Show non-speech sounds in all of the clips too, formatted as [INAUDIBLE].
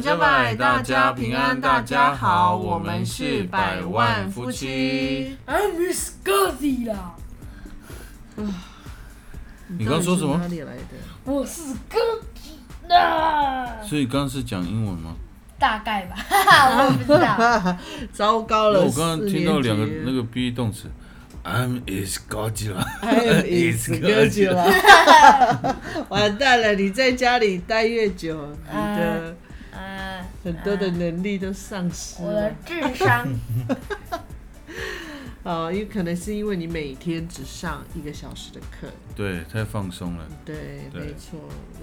加百加百，大家平安，大家好，我们是百万夫妻。I'm Miss Scotty 啦，你刚刚说什么哪里来的？我是 Scotty 啦，所以刚刚是讲英文吗？大概吧，哈哈，我不知道。糟糕了！我刚刚听到两个那个个 be 动词，I'm is Godzilla，哎，一死哥久了，[LAUGHS] 完蛋了！你在家里待越久，你的嗯，很多的能力都丧失我的了。智商，[LAUGHS] 哦，因为可能是因为你每天只上一个小时的课。对，太放松了。对，对没错。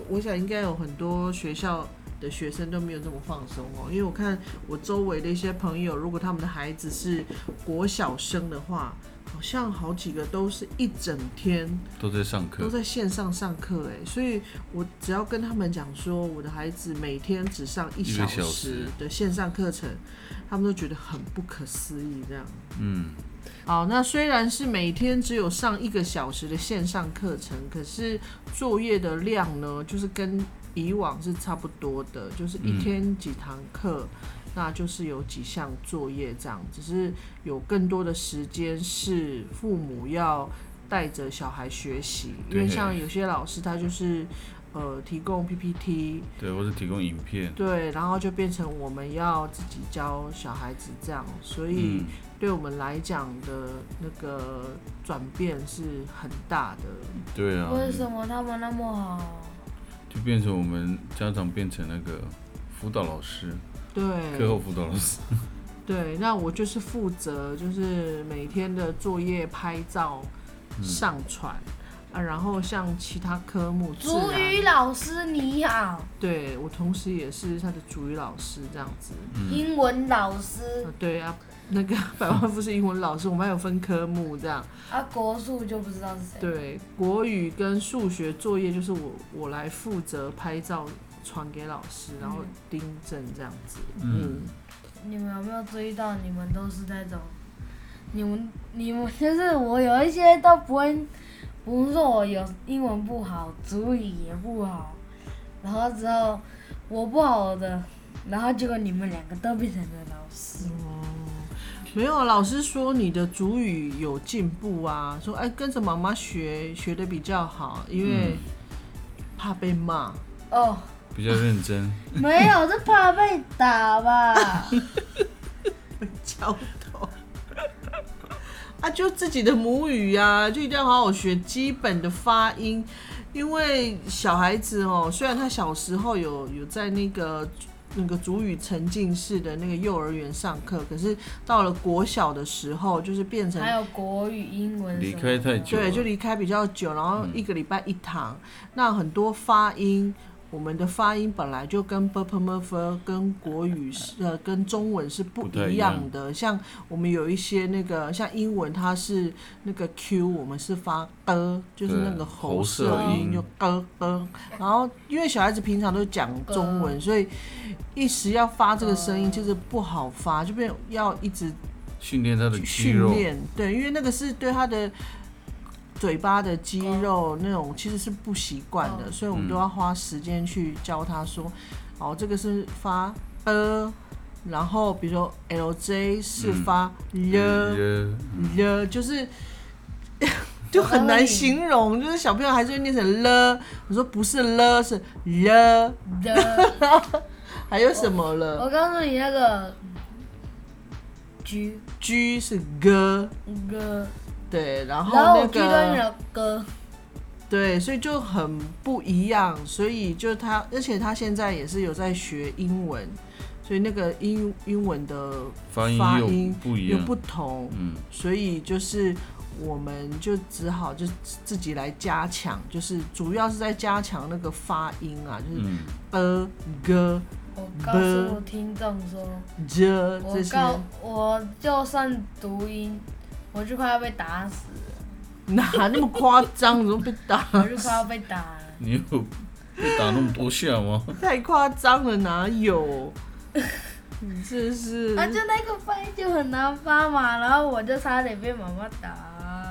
我想应该有很多学校的学生都没有这么放松哦，因为我看我周围的一些朋友，如果他们的孩子是国小生的话，好像好几个都是一整天都在上课。都，在线上上课，哎，所以我只要跟他们讲说，我的孩子每天只上一小时时。的线上课程，他们都觉得很不可思议这样。嗯，好，那虽然是每天只有上一个小时的线上课程，可是作业的量呢，就是跟以往是差不多的，就是一嗯天几堂课，那就是有几项作业这样，只是有更多的时间是父母要带着小孩学习，因为像有些老师他就是呃提供 PPT，对，或者提供影片，对，然后就变成我们要自己教小孩子这样，所以。嗯，对我们来讲的那个转变是很大的。对啊，为什么他们那么好？就变成我们家长变成那个辅导老师，课对后辅导老师，[LAUGHS] 对，那我就是负责就是每天的作业拍照嗯上传、啊，然后像其他科目，主语老师你好，对我同时也是他的主语老师这样子。嗯，英文老师啊，对啊，那个 [LAUGHS] 百万富士英文老师，我们还有分科目这样。啊，国数就不知道是谁。对，国语跟数学作业就是我我来负责拍照传给老师，然后订正这样子。嗯嗯，你们有没有注意到，你们都是那种，你们你们就是我有一些都不会，不是说我有英文不好，主语也不好，然后之后我不好的，然后结果你们两个都变成了老师。没有，老师说你的主语有进步啊，说哎跟着妈妈学学的比较好，因为怕被骂。哦，比较认真，没有，是怕被打吧？[LAUGHS] 教头。啊，就自己的母语啊，就一定要好好学基本的发音，因为小孩子哦，虽然他小时候有有在那个那个主语沉浸式的那个幼儿园上课，可是到了国小的时候，就是变成还有国语、英文。离开太久对，就离开比较久，然后嗯一个礼拜一堂，那很多发音，我们的发音本来就跟 b p m f 跟国语是呃跟中文是不一样样。的，像我们有一些那个像英文它是那个 q，我们是发呃，就是那个喉喉舌舌音。音就呃呃，然后因为小孩子平常都讲中文，所以一时要发这个声音就是不好发，就变要一直训练他的肌训，练，对，因为那个是对他的嘴巴的肌肉那种其实是不习惯的，嗯所以我们嗯都要花时间去教他说，哦，这个是发呃，然后比如说 LJ 是嗯发了呃了，就是。[LAUGHS] 就很难形容，就是小朋友还是会念成了。我说不是了，是了，的。[LAUGHS] 还有什么了我告诉你那个 G？G 是歌，歌，对，然后然后我那个的歌，对，所以就很不一样。所以就他，而且他现在也是有在学英文，所以那个英英文的发音又发音不一样，有不同，嗯，所以就是我们就只好就自己来加强，就是主要是在加强那个发音啊，就是嗯，呃、歌、我告诉听众说，这我告我就算读音，我就快要被打死了，[LAUGHS] 哪那么夸张？怎么被打？我就快要被打了。你有被打那么多下吗？[LAUGHS] 太夸张了，哪有？你这是 [LAUGHS] 啊，就那个发音就很难发嘛，然后我就差点被妈妈打。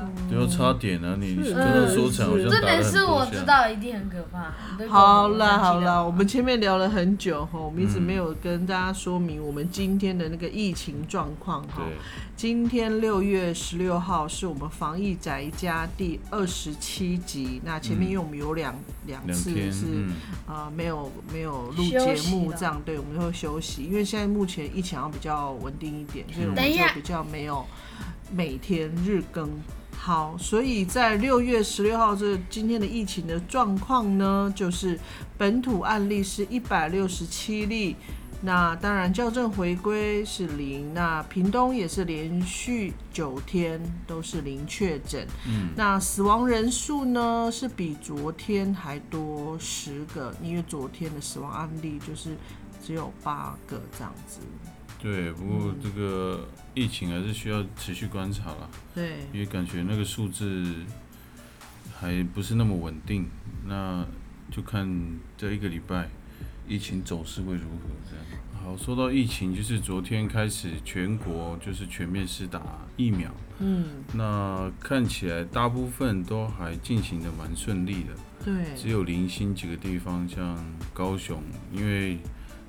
了。就要差点啊！你是刚刚说成好像这打了很点是我。知道一定很可怕。好们啦好啦，我们前面聊了很久哈，我们一直嗯没有跟大家说明我们今天的那个疫情状况哈。对，今天六月十六号是我们防疫宅家第二十七集，那前面因为我们有两两次是嗯，呃没有没有录节目这样，对，我们会休息，因为现在目前疫情要比较稳定一点，所以我们就比较没有每天日更。好，所以在六月十六号这今天的疫情的状况呢，就是本土案例是一百六十七例，那当然校正回归是零，那屏东也是连续九天都是零确诊，嗯，那死亡人数呢是比昨天还多十个，因为昨天的死亡案例就是只有八个这样子。对。不过这个疫情还是需要持续观察了，对，因为感觉那个数字还不是那么稳定，那就看这一个礼拜疫情走势会如何这样。好，说到疫情，就是昨天开始全国就是全面施打疫苗，嗯，那看起来大部分都还进行的蛮顺利的。对，只有零星几个地方，像高雄，因为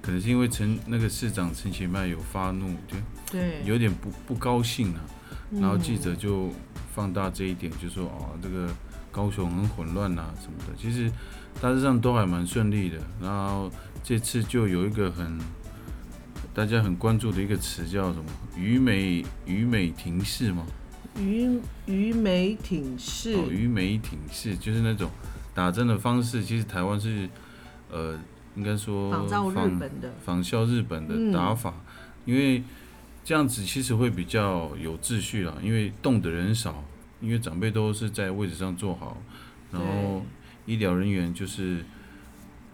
可能是因为陈那个市长陈其迈有发怒，就对，有点不不高兴啊。嗯然后记者就放大这一点，就说哦，这个高雄很混乱啊什么的。其实大致上都还蛮顺利的。然后这次就有一个很大家很关注的一个词叫什么？虞美虞美停市吗？虞虞美挺是，哦，虞美挺市就是那种打针的方式，其实台湾是呃，应该说仿照日仿本的，仿效日本嗯。的打法，因为这样子其实会比较有秩序啦，因为动的人少，因为长辈都是在位置上坐好，然后医疗人员就是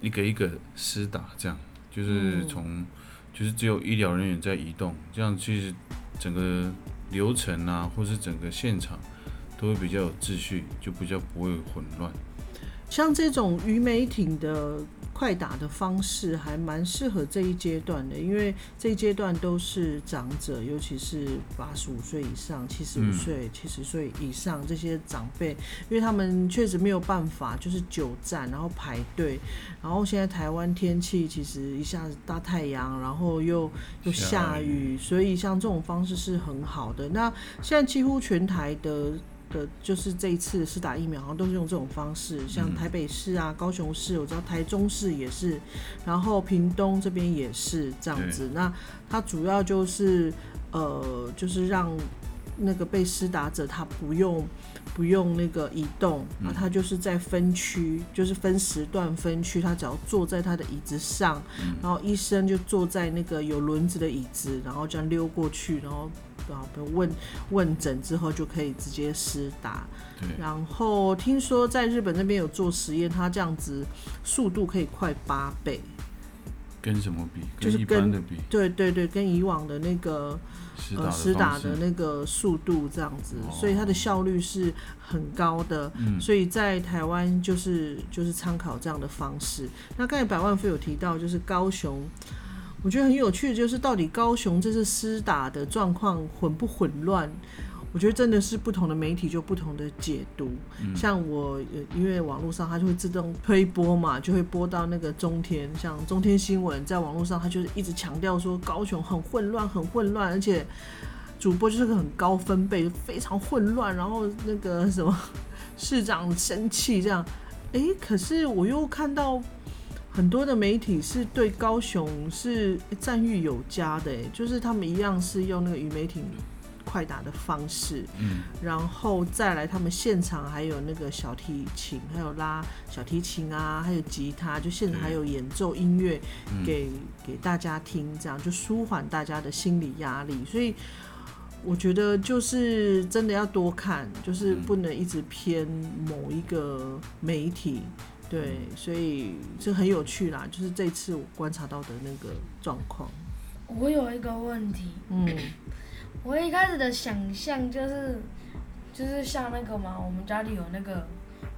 一个一个施打，这样就是嗯。从、就是只有医疗人员在移动，这样其实整个流程啊，或是整个现场都会比较有秩序，就比较不会混乱。像这种鱼美挺的快打的方式，还蛮适合这一阶段的，因为这一阶段都是长者，尤其是八十五岁以上、七十五岁、七十岁以上这些长辈，因为他们确实没有办法，就是久站，然后排队，然后现在台湾天气其实一下子大太阳，然后又又下雨，所以像这种方式是很好的。那现在几乎全台的的，就是这一次施打疫苗，好像都是用这种方式，像嗯。台北市啊、高雄市，我知道台中市也是，然后屏东这边也是这样子。那它主要就是呃，就是让那个被施打者他不用不用那个移动，嗯。啊，他就是在分区，就是分时段分区，他只要坐在他的椅子上，嗯。然后医生就坐在那个有轮子的椅子，然后这样溜过去，然后然后问问诊之后就可以直接施打。对，然后听说在日本那边有做实验，它这样子速度可以快八倍。跟什么比？就是跟般的比，对对对，跟以往的那个呃施打的施打的那个速度这样子，哦所以它的效率是很高的。嗯所以在台湾就是就是参考这样的方式。那刚才百万富有提到，就是高雄，我觉得很有趣的就是到底高雄这次施打的状况混不混乱？我觉得真的是不同的媒体就不同的解读。嗯像我呃因为网络上它就会自动推播嘛，就会播到那个中天，像中天新闻在网络上它就是一直强调说高雄很混乱，很混乱，而且主播就是个很高分贝，非常混乱，然后那个什么市长生气这样，诶，可是我又看到。很多的媒体是对高雄是赞誉有加的，诶，就是他们一样是用那个与媒体快打的方式，嗯然后再来，他们现场还有那个小提琴，还有拉小提琴啊，还有吉他，就现场还有演奏音乐嗯给、给大家听，这样就舒缓大家的心理压力。所以我觉得就是真的要多看，就是嗯不能一直偏某一个媒体。对，所以这很有趣啦，就是这次我观察到的那个状况。我有一个问题，嗯。我一开始的想象就是，就是像那个嘛，我们家里有那个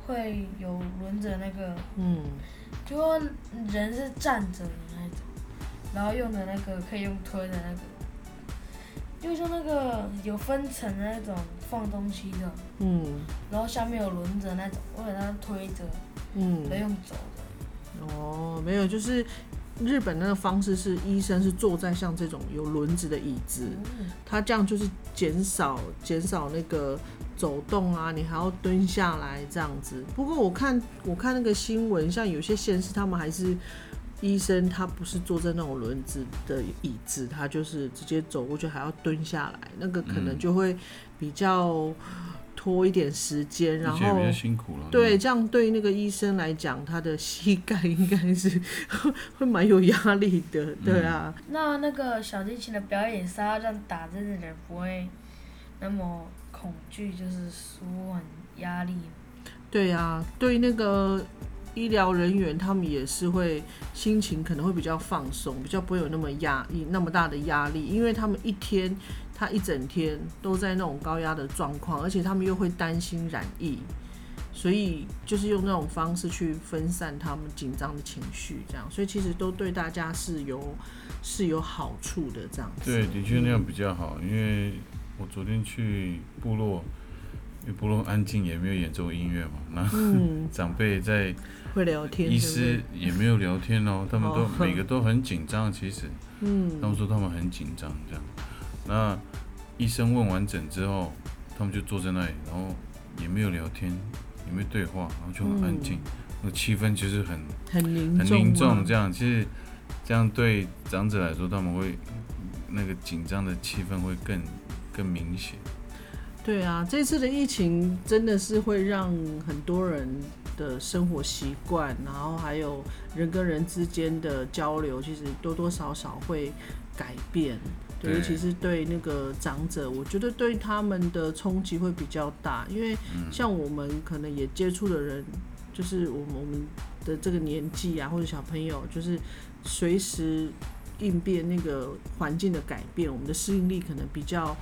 会有轮着那个，嗯，就说人是站着的那种，然后用的那个可以用推的那个，就像那个有分层的那种放东西的，嗯。然后下面有轮子的那种，我给它推着，嗯不，用走的。哦，没有，就是日本那个方式是医生是坐在像这种有轮子的椅子，嗯他这样就是减少减少那个走动啊，你还要蹲下来这样子。不过我看我看那个新闻，像有些县市他们还是医生，他不是坐在那种轮子的椅子，他就是直接走过去还要蹲下来，那个可能嗯就会比较拖一点时间，然后比较辛苦了。对，这样对那个医生来讲，他的膝盖应该是 [LAUGHS] 会蛮有压力的，对啊。那那个小提琴的表演是要这样打针的人不会那么恐惧，就是舒缓压力。对啊、对那个医疗人员，他们也是会心情可能会比较放松，比较不会有那么压抑那么大的压力，因为他们一天他一整天都在那种高压的状况，而且他们又会担心染疫，所以就是用那种方式去分散他们紧张的情绪，这样，所以其实都对大家是有是有好处的，这样子。对，的确那样比较好，因为我昨天去部落，因为部落安静，也没有演奏音乐嘛，那嗯，[LAUGHS] 长辈在会聊天，医师也没有聊天哦，他们都哦每个都很紧张，其实 [LAUGHS] 嗯。他嗯们说他们很紧张这样。那医生问完诊之后，他们就坐在那里，然后也没有聊天，也没有对话，然后就很安静，那个气氛就是很很凝很凝重，这样其实这样对长者来说，他们会那个紧张的气氛会更更明显。对啊，这次的疫情真的是会让很多人的生活习惯，然后还有人跟人之间的交流，其实多多少少会改变。对，尤其是对那个长者，我觉得对他们的冲击会比较大，因为像我们可能也接触的人，就是我们我们的这个年纪啊，或者小朋友，就是随时应变那个环境的改变，我们的适应力可能比较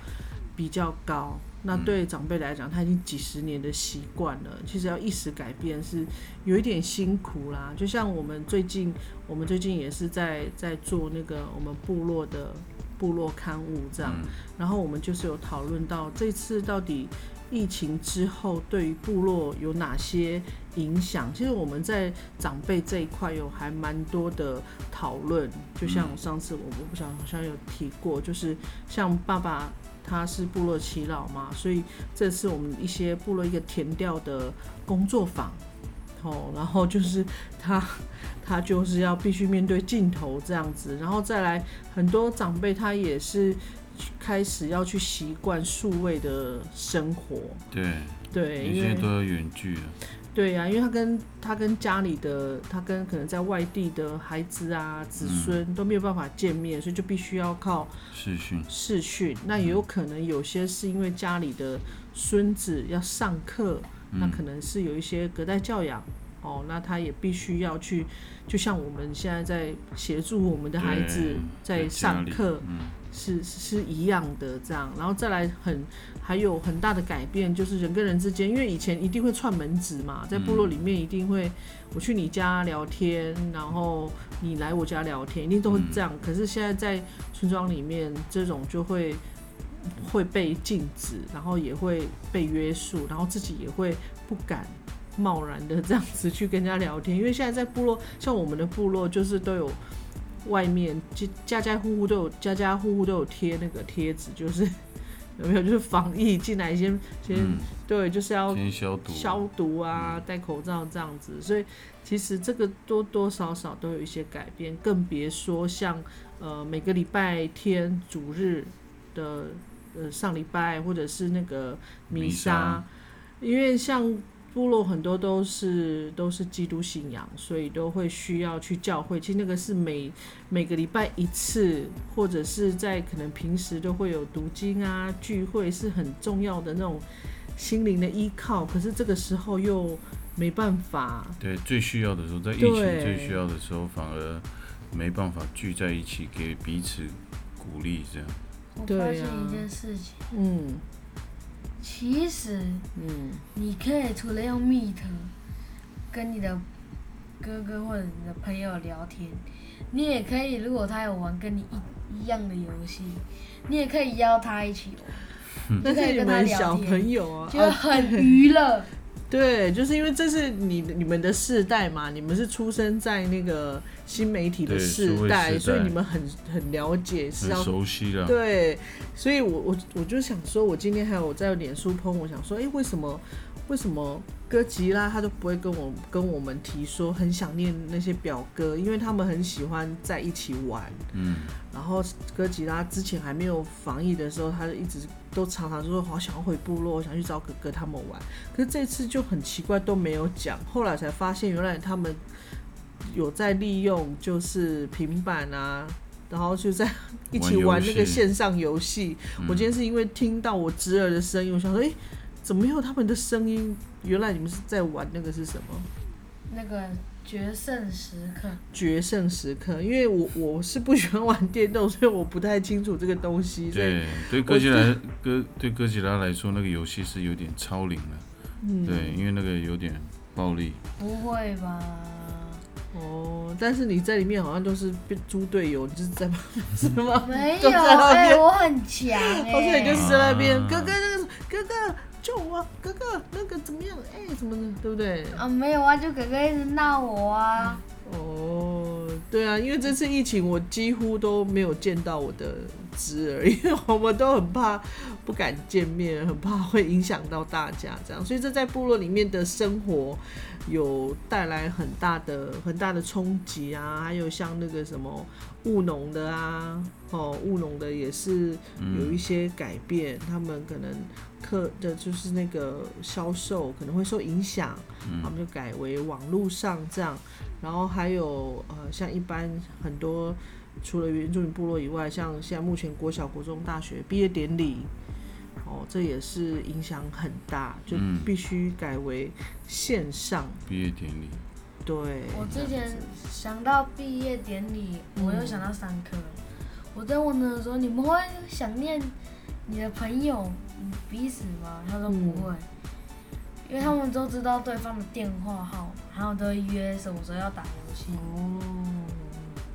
比较高。那对长辈来讲，他已经几十年的习惯了，其实要一时改变是有一点辛苦啦。就像我们最近，我们最近也是在在做那个我们部落的部落刊物这样，嗯然后我们就是有讨论到这次到底疫情之后对于部落有哪些影响。其实我们在长辈这一块有还蛮多的讨论，就像上次我我不晓得好像有提过，就是像爸爸。他是部落耆老嘛，所以这是我们一些部落一个填调的工作坊，哦，然后就是他 [LAUGHS] 他就是要必须面对镜头这样子，然后再来很多长辈他也是开始要去习惯数位的生活，对，对，因为都要远距了。对呀、因为他跟他跟家里的他跟可能在外地的孩子啊子孙都没有办法见面，所以就必须要靠视讯，视讯。那也有可能有些是因为家里的孙子要上课，那可能是有一些隔代教养。哦，那他也必须要去，就像我们现在在协助我们的孩子在上课，嗯，是是一样的这样，然后再来很还有很大的改变，就是人跟人之间，因为以前一定会串门子嘛，在部落里面一定会我去你家聊天，然后你来我家聊天，一定都会这样。可是现在在村庄里面，这种就会会被禁止，然后也会被约束，然后自己也会不敢。贸然的这样子去跟人家聊天，因为现在在部落，像我们的部落就是都有外面家家家户户都有家家户户都有贴那个贴纸，就是有没有？就是防疫进来先 [LAUGHS] 先、嗯。对，就是要消毒，消毒啊，戴口罩这样子，所以其实这个多多少少都有一些改变，更别说像呃每个礼拜天主日的呃上礼拜或者是那个弥撒，因为像部落很多都是都是基督信仰，所以都会需要去教会。其实那个是每每个礼拜一次，或者是在可能平时都会有读经啊聚会，是很重要的那种心灵的依靠。可是这个时候又没办法，对，最需要的时候，在疫情最需要的时候，反而没办法聚在一起，给彼此鼓励，这样。我对发现啊一件事情，嗯其实嗯你可以除了用 Meet 跟你的哥哥或者你的朋友聊天，你也可以，如果他有玩跟你一一样的游戏，你也可以邀他一起玩。[LAUGHS] 那是你可以跟他们小聊天，朋友啊，就啊很娱乐。对，就是因为这是你你们的世代嘛，你们是出生在那个新媒体的世代，所以你们很很了解是很要熟悉的。对，所以我我我就想说，我今天还有在脸书 PO，我想说，哎、为什么为什么哥吉拉他都不会跟我跟我们提说很想念那些表哥，因为他们很喜欢在一起玩。嗯，然后哥吉拉之前还没有防疫的时候，他就一直都常常就说好想要回部落，我想去找哥哥他们玩。可是这次就很奇怪都没有讲，后来才发现原来他们有在利用就是平板啊。然后就在一起玩那个线上游戏。嗯我今天是因为听到我侄儿的声音，我想说，哎，怎么没有他们的声音？原来你们是在玩那个是什么？那个决胜时刻，决胜时刻。因为我我是不喜欢玩电动，所以我不太清楚这个东西。对，对哥吉拉哥对哥吉拉来说，那个游戏是有点超龄了。嗯对，因为那个有点暴力。不会吧？哦，但是你在里面好像都是变猪队友，你就是在是吗？没有，哎、我很强哎、哦，所以就是在那边，啊哥哥那个哥哥救我，哥哥那个怎么样？哎、怎么的，对不对？啊，没有啊，就哥哥一直闹我啊。哦，对啊，因为这次疫情，我几乎都没有见到我的侄儿，因为我们都很怕不敢见面，很怕会影响到大家这样，所以这在部落里面的生活有带来很大的很大的冲击啊，还有像那个什么务农的啊，哦，务农的也是有一些改变，他们可能客的就是那个销售可能会受影响，他们就改为网络上这样。然后还有呃，像一般很多除了原住民部落以外，像现在目前国小、国中、大学毕业典礼，哦，这也是影响很大，就嗯必须改为线上。毕业典礼，对，我之前想到毕业典礼，我又想到上课了。我在问的时候，你们会想念你的朋友嗯彼此吗？他说不会，因为他们都知道对方的电话号码，然后都会约什么时候要打游戏。哦，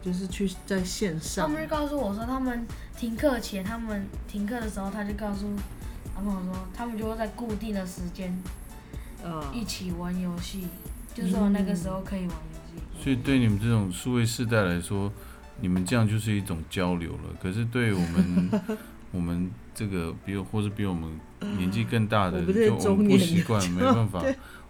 就是去在线上他们就告诉我说，他们停课前，他们停课的时候，他就告诉他们说，他们就会在固定的时间呃，一起玩游戏，就说那个时候可以玩游戏。所以对你们这种数位世代来说，你们这样就是一种交流了。可是对我们我们这个比我或是比我们年纪更大的，就我们不习惯，没办法，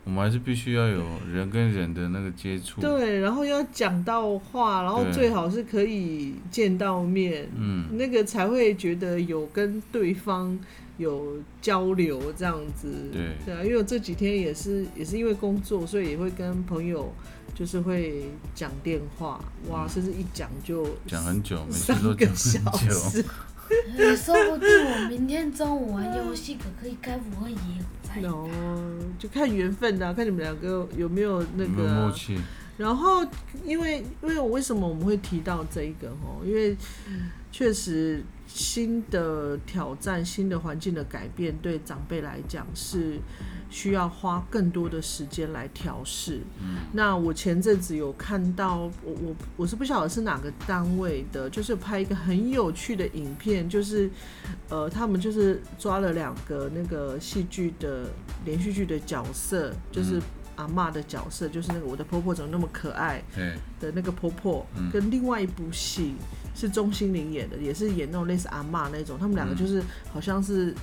我们还是必须要有人跟人的那个接触。对，然后要讲到话，然后最好是可以见到面，嗯，那个才会觉得有跟对方有交流这样子。对啊，因为我这几天也是也是因为工作，所以也会跟朋友就是会讲电话，哇，甚至一讲就嗯讲很久，每次都讲小很久。说不定我明天中午玩游戏，可可以该不会也有在？哦，就看缘分的啊、看你们两个有没有那个啊、有默契？然后，因为因为我为什么我们会提到这一个哦？因为确实新的挑战、新的环境的改变，对长辈来讲是需要花更多的时间来调试。那我前阵子有看到，我我我是不晓得是哪个单位的，就是拍一个很有趣的影片，就是呃，他们就是抓了两个那个戏剧的连续剧的角色，就是阿嬷的角色，就是那个我的婆婆怎么那么可爱对，的那个婆婆，嗯跟另外一部戏是钟欣凌演的，也是演那种类似阿嬷那种，他们两个嗯就是好像是。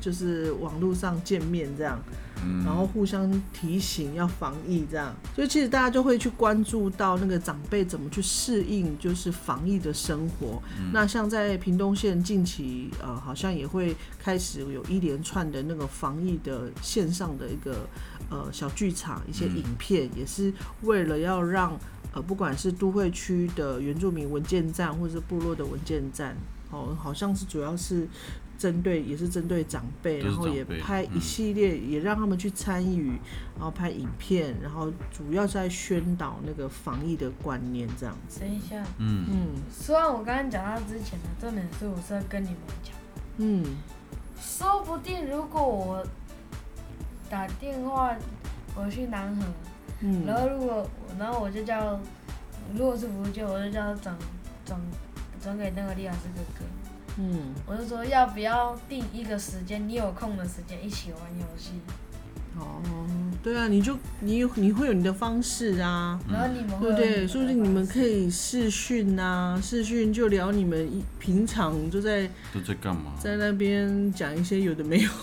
就是网络上见面这样，嗯，然后互相提醒要防疫这样，所以其实大家就会去关注到那个长辈怎么去适应就是防疫的生活。那像在屏东县近期呃，好像也会开始有一连串的那个防疫的线上的一个呃小剧场，一些影片，也是为了要让呃不管是都会区的原住民文件站，或者是部落的文件站，哦，好像是主要是。针对也是针对长辈，然后也拍一嗯系列，也让他们去参与，然后拍影片，然后主要在宣导那个防疫的观念，这样子。等一下，嗯，嗯。虽然我刚刚讲到之前的，重点是我是要跟你们讲，嗯。说不定如果我打电话我去南河，嗯，然后如果然后我就叫，如果是福建，我就叫转转转给那个李老师哥哥。嗯，我就说要不要定一个时间，你有空的时间一起玩游戏，哦，对啊，你就你有你会有你的方式啊，然后你们会对不对？说不定你们可以视讯啊，视讯就聊你们一平常就在都在干嘛？在那边讲一些有的没有。[LAUGHS]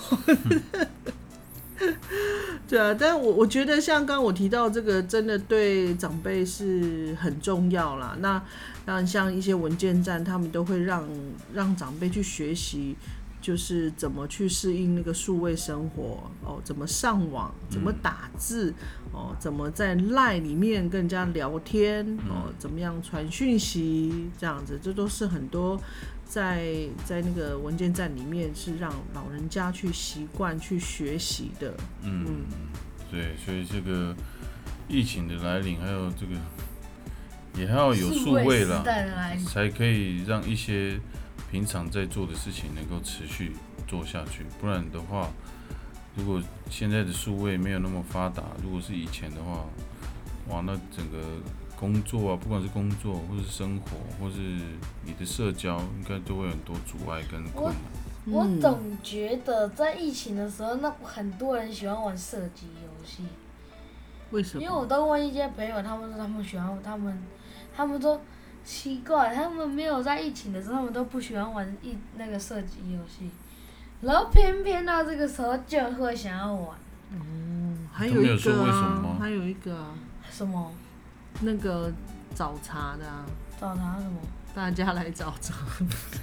对啊，但我我觉得像刚刚我提到这个，真的对长辈是很重要啦。那那像一些文件站，他们都会让让长辈去学习，就是怎么去适应那个数位生活哦，怎么上网，怎么打字哦，怎么在 LINE 里面跟人家聊天哦，怎么样传讯息这样子，这都是很多在在那个文件站里面是让老人家去习惯去学习的。嗯，对，所以这个疫情的来临，还有这个也还要有数位时啦，代的来临，才可以让一些平常在做的事情能够持续做下去。不然的话，如果现在的数位没有那么发达，如果是以前的话，哇，那整个工作啊，不管是工作或是生活，或是你的社交，应该都会很多阻碍跟困难。我嗯。总觉得在疫情的时候，那很多人喜欢玩射击游戏，为什么？因为我？都问一些朋友，他们说他们喜欢，他们他们说奇怪，他们没有在疫情的时候，他们都不喜欢玩一那个射击游戏，然后偏偏到这个时候就会想要玩。嗯。还有一都没有说个为什么还有一个啊，什么那个找茬的、啊，找茬什么？大家来找茬。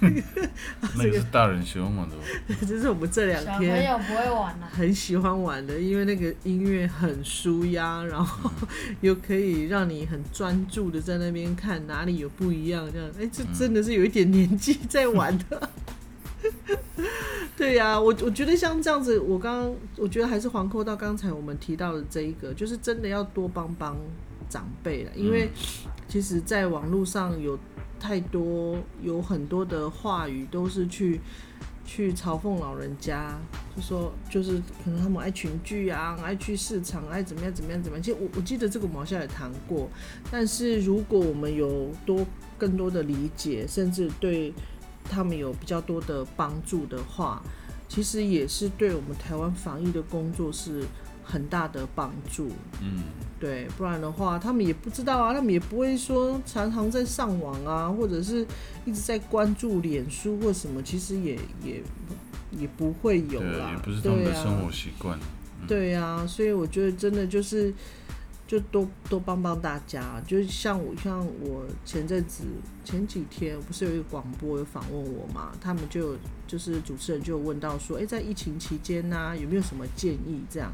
[LAUGHS] 那个是大人喜欢玩的哦，[LAUGHS] 这是我们这两小朋天友不会玩啊，很喜欢玩的，因为那个音乐很舒压，然后 [LAUGHS] 又可以让你很专注的在那边看哪里有不一样，这样，哎、这真的是有一点年纪在玩的。对呀、我我觉得像这样子，我刚刚我觉得还是环扣到刚才我们提到的这一个，就是真的要多帮帮长辈了，因为其实在网络上有太多有很多的话语都是去去嘲讽老人家，就说就是可能他们爱群聚啊，爱去市场，爱怎么样怎么样怎么样。其实我我记得这个我们好像也谈过，但是如果我们有多更多的理解，甚至对他们有比较多的帮助的话，其实也是对我们台湾防疫的工作是很大的帮助。嗯，对，不然的话，他们也不知道啊，他们也不会说常常在上网啊，或者是一直在关注脸书或什么，其实也也也不会有啦也，不是他们的生活习惯。对呀、所以我觉得真的就是，就多多帮帮大家。就是像我像我前阵子前几天不是有一个广播有访问我嘛，他们就就是主持人就问到说，哎、在疫情期间呢、有没有什么建议这样？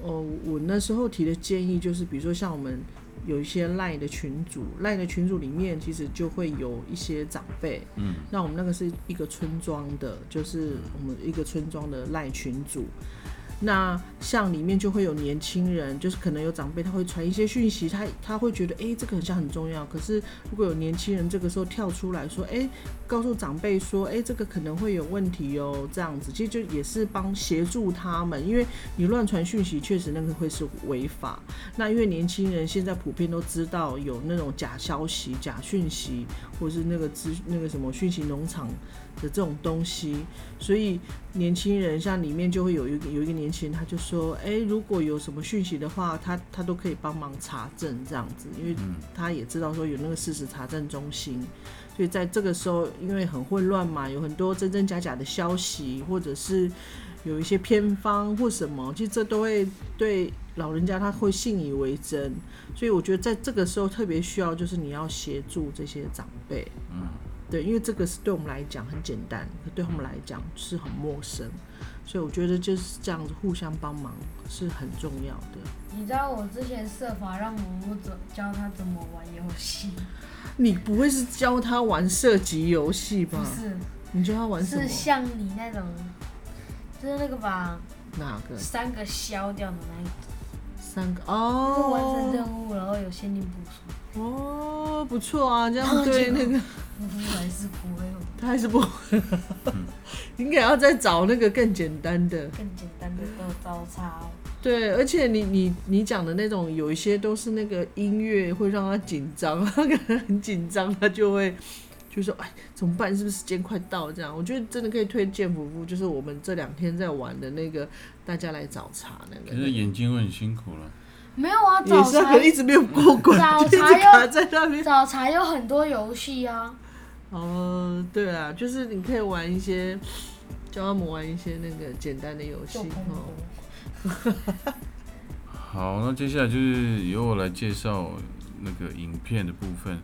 哦，我那时候提的建议就是，比如说像我们有一些赖的群组，赖的群组里面其实就会有一些长辈，嗯，那我们那个是一个村庄的，就是我们一个村庄的赖群组。那像里面就会有年轻人，就是可能有长辈，他会传一些讯息，他他会觉得，哎、这个很像很重要。可是如果有年轻人这个时候跳出来说，哎、告诉长辈说，哎、这个可能会有问题哦，这样子，其实就也是帮协助他们，因为你乱传讯息，确实那个会是违法。那因为年轻人现在普遍都知道有那种假消息、假讯息，或是那个资那个什么讯息农场的这种东西，所以年轻人像里面就会有一个有一个年轻人，他就说，哎、如果有什么讯息的话，他他都可以帮忙查证这样子，因为他也知道说有那个事实查证中心。所以在这个时候，因为很混乱嘛，有很多真真假假的消息，或者是有一些偏方或什么，其实这都会对老人家他会信以为真。所以我觉得在这个时候特别需要，就是你要协助这些长辈。嗯，对，因为这个是对我们来讲很简单，可对他们来讲是很陌生。所以我觉得就是这样子互相帮忙是很重要的。你知道我之前设法让母母怎教他怎么玩游戏，[LAUGHS] 你不会是教他玩射击游戏吧不？是，你教他玩什么是？像你那种，就是那个把哪个？三个消掉的那一种，三个哦完成哦任务然后有限定步数，哦，不错啊，这样对那个我还是不会，他还是不会，[LAUGHS] 应该要再找那个更简单的。更简单的都招差。对，而且你你你讲的那种，有一些都是那个音乐会让他紧张，他可能很紧张，他就会就说哎怎么办？是不是时间快到了？这样，我觉得真的可以推荐夫妇，就是我们这两天在玩的那个大家来找茬那个可是个。眼睛会很辛苦了。没有啊，也早茶一直没有过关，早茶又在那边。早茶有很多游戏啊，哦，对啊，就是你可以玩一些，教他们玩一些那个简单的游戏哦。[LAUGHS] 好，那接下来就是由我来介绍那个影片的部分。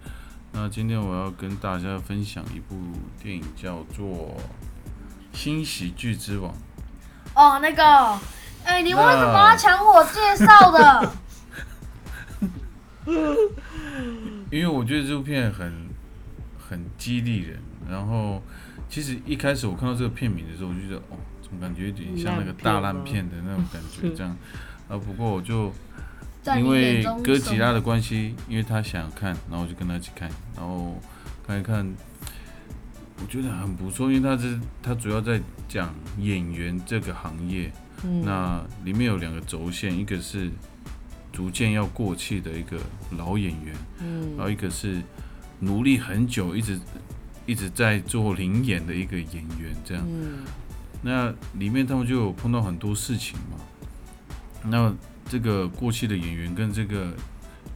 那今天我要跟大家分享一部电影，叫做《新喜剧之王》。哦，那个，哎、你为什么要抢我介绍的？[LAUGHS] 因为我觉得这部片很很激励人。然后，其实一开始我看到这个片名的时候，我就觉得哦，怎么感觉有点像那个大烂片的那种感觉这样。啊，不过我就因为哥吉拉的关系，因为他想看，然后我就跟他一起看，然后看一看，我觉得很不错，因为他是他主要在讲演员这个行业，嗯那里面有两个轴线，一个是逐渐要过气的一个老演员，嗯然后一个是努力很久，一直一直在做灵演的一个演员，这样。嗯那里面他们就有碰到很多事情嘛。那这个过气的演员跟这个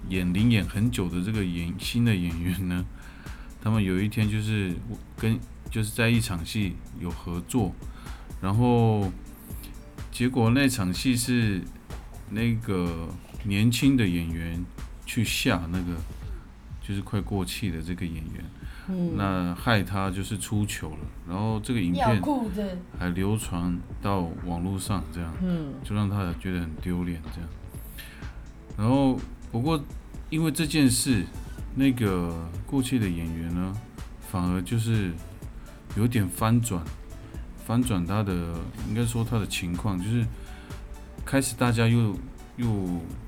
演灵演很久的这个演新的演员呢，他们有一天就是跟就是在一场戏有合作，然后结果那场戏是那个年轻的演员去下那个就是快过气的这个演员，嗯。那害他就是出糗了，然后这个影片，还流传到网络上，这样嗯。就让他觉得很丢脸，这样。然后不过因为这件事，那个过气的演员呢，反而就是有点翻转，翻转他的应该说他的情况，就是开始大家又又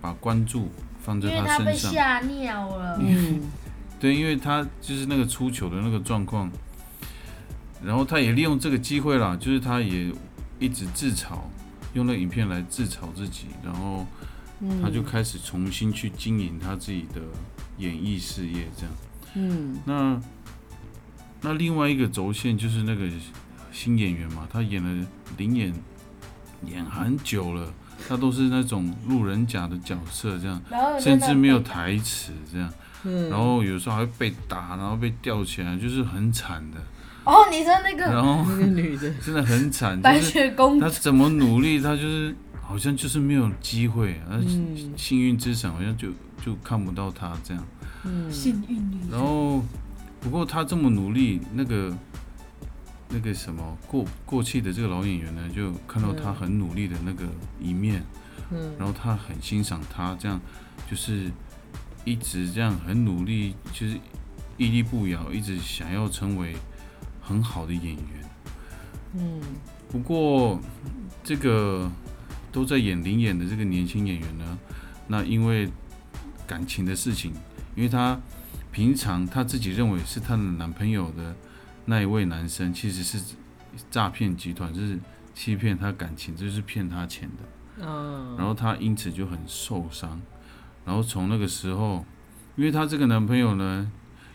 把关注放在因为他被身上。吓尿了。嗯 [LAUGHS] 对，因为他就是那个出糗的那个状况，然后他也利用这个机会啦，就是他也一直自嘲，用那个影片来自嘲自己，然后嗯他就开始重新去经营他自己的演艺事业，这样。嗯那那另外一个轴线就是那个新演员嘛，他演了零演演很久了，他都是那种路人甲的角色，这样，甚至没有台。词这样。嗯，然后有时候还会被打，然后被吊起来，就是很惨的。哦，你说那个然后那个女的，[LAUGHS] 真的很惨，白就是雪公主，她怎么努力，她就是好像就是没有机会，而嗯幸运之神好像就就看不到她这样。嗯幸运女然后不过她这么努力，那个那个什么过过气的这个老演员呢，就看到他很努力的那个一面，嗯然后他很欣赏他，这样就是一直这样很努力，就是屹立不摇，一直想要成为很好的演员。嗯不过这个都在演灵演的这个年轻演员呢，那因为感情的事情，因为她平常她自己认为是她的男朋友的那一位男生，其实是诈骗集团，就是欺骗她感情，就是骗她钱的。嗯，然后她因此就很受伤，然后从那个时候，因为她这个男朋友呢，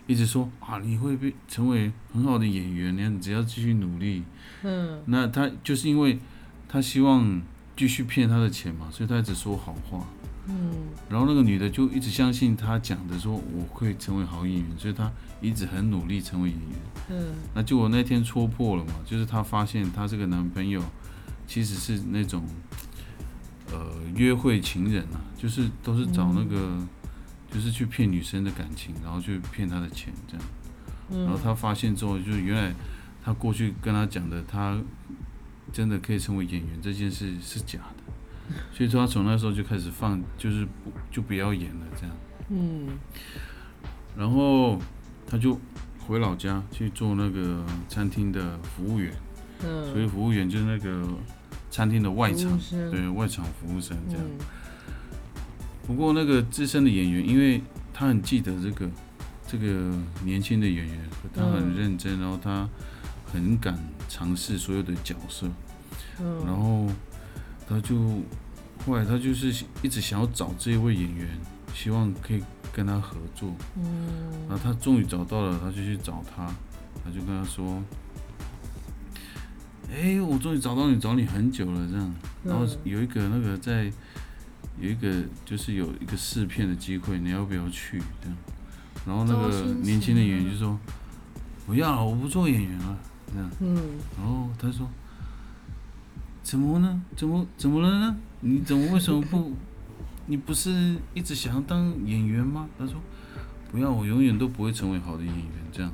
一直说啊，你会被成为很好的演员，你只要继续努力。嗯那她就是因为她希望继续骗她的钱嘛，所以她一直说好话。嗯。然后那个女的就一直相信他讲的，说我会成为好演员，所以她一直很努力成为演员。嗯。那结果那天戳破了嘛，就是她发现她这个男朋友其实是那种呃约会情人啊，就是都是找那个、就是去骗女生的感情，然后去骗她的钱这样。然后嗯她发现之后，就是原来她过去跟她讲的，她真的可以成为演员这件事是假的，所以说他从那时候就开始放，就是不就不要演了这样。嗯然后他就回老家去做那个餐厅的服务员。嗯，所以服务员就是那个餐厅的外场对外场服务生这样。嗯不过那个资深的演员，因为他很记得这个这个年轻的演员，他很嗯认真，然后他很敢尝试所有的角色，嗯，然后他就后来他就是一直想要找这一位演员，希望可以跟他合作。嗯，然后他终于找到了，他就去找他，他就跟他说：“哎、我终于找到你，找你很久了。”这样，然后有一个那个在有一个就是有一个试片的机会，你要不要去？这样，然后那个年轻的演员就说：“不要了，我不做演员了。”这样。嗯，然后他说：“怎么呢？怎么怎么了呢？你怎么为什么不？你不是一直想要当演员吗？”他说：“不要，我永远都不会成为好的演员。”这样，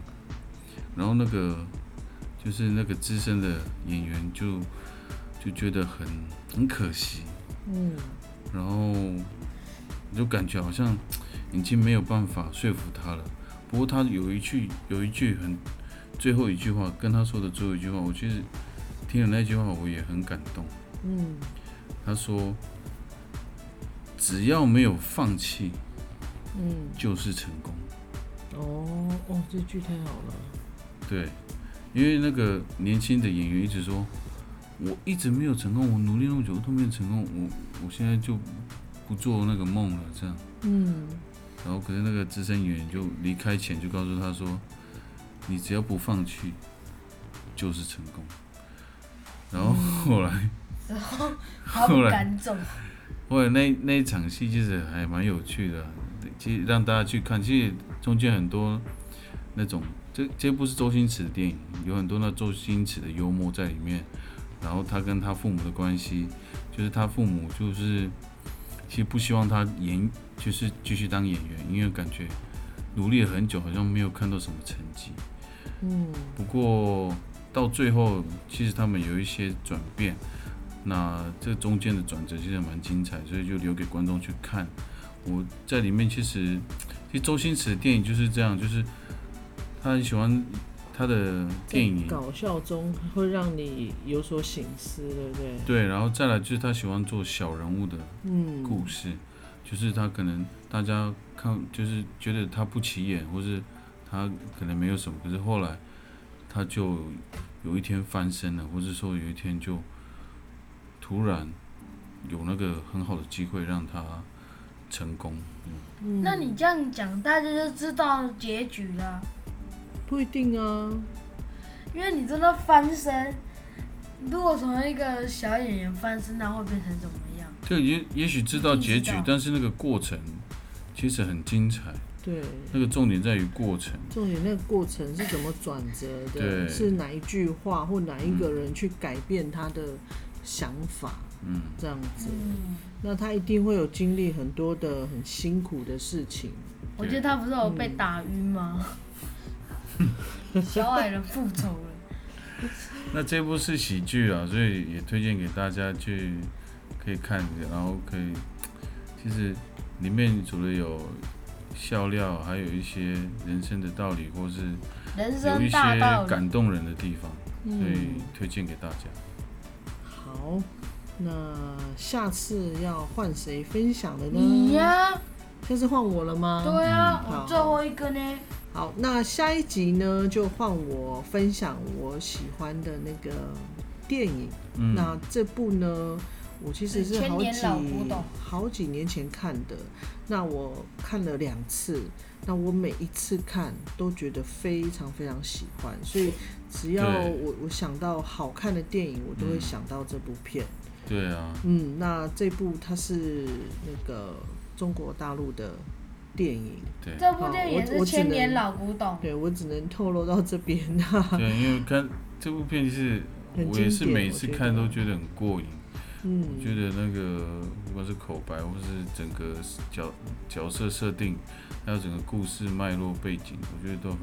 然后那个就是那个资深的演员就就觉得很很可惜，嗯，然后就感觉好像已经没有办法说服他了。不过他有一句有一句很最后一句话跟他说的最后一句话，我其实听了那句话我也很感动。嗯，他说：“只要没有放弃，嗯，就是成功。哦，哦，这句太好了。”对，因为那个年轻的演员一直说，我一直没有成功，我努力那么久都没有成功，我我现在就不做那个梦了，这样。嗯，然后可是那个资深演员就离开前就告诉他说，你只要不放弃，就是成功。然后后来，然后他不敢走，后来 [LAUGHS] [LAUGHS] [LAUGHS] 那那一场戏其实还蛮有趣的，其实让大家去看，其实中间很多那种，这这部是周星驰的电影，有很多那周星驰的幽默在里面。然后他跟他父母的关系，就是他父母就是其实不希望他演，就是继续当演员，因为感觉努力了很久，好像没有看到什么成绩。嗯，不过到最后，其实他们有一些转变，那这中间的转折其实蛮精彩，所以就留给观众去看。我在里面其实，其实周星驰的电影就是这样，就是他很喜欢他的电影，搞笑中会让你有所醒思，对不对？对，然后再来就是他喜欢做小人物的嗯，故事，就是他可能大家看就是觉得他不起眼，或是他可能没有什么，可是后来他就有一天翻身了，或者说有一天就突然有那个很好的机会让他成功。嗯那你这样讲，大家就知道结局了。不一定啊。因为你真的翻身，如果从一个小演员翻身，那会变成怎么样？这也也许知道结局但是那个过程其实很精彩，对，那个重点在于过程。重点那个过程是怎么转折的？对是哪一句话或哪一个人去改变他的想法？嗯，这样子，嗯，那他一定会有经历很多的很辛苦的事情。我觉得他不是有被打晕吗？[LAUGHS] 小矮人复仇了，那这部是喜剧啊，所以也推荐给大家去可以看，然后可以，其实里面除了有笑料，还有一些人生的道理，或是有人生一些。感动人的地方，所以嗯，推荐给大家。好，那下次要换谁分享的呢？你呀、下次换我了吗？对啊，嗯我最后一个呢，好，那下一集呢，就换我分享我喜欢的那个电影。嗯，那这部呢，我其实是好几好几年前看的，那我看了两次，那我每一次看都觉得非常非常喜欢，所以只要我我想到好看的电影，我都会嗯想到这部片。对啊，嗯，那这部它是那个中国大陆的电影，对这部电影也是千年能老古董。对我只能透露到这边哈。对，因为看这部片是，很我也是每次看都觉得很过瘾。嗯，我觉得那个不管是口白，或是整个角角色设定，还有整个故事脉络背景，我觉得都很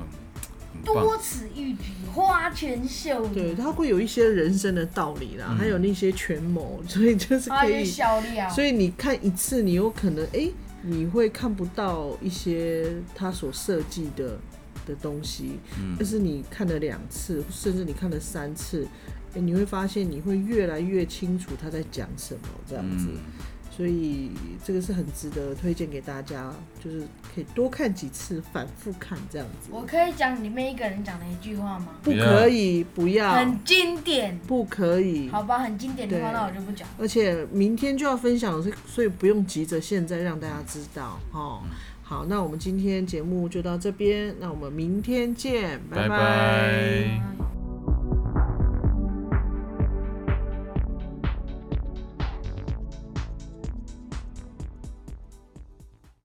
很棒。多此一举，花拳绣对，腿，它会有一些人生的道理啦，嗯还有那些权谋，所以就是花拳可以。所以你看一次，你有可能哎、诶你会看不到一些他所设计的的东西，嗯但是你看了两次，甚至你看了三次，哎、你会发现你会越来越清楚他在讲什么这样子。嗯，所以这个是很值得推荐给大家，就是可以多看几次，反复看这样子。我可以讲里面一个人讲的一句话吗？不可以，不要，很经典，不可以。好吧，很经典的话，那我就不讲。而且明天就要分享了，所以所以不用急着现在让大家知道哦。好，那我们今天节目就到这边，那我们明天见，拜拜拜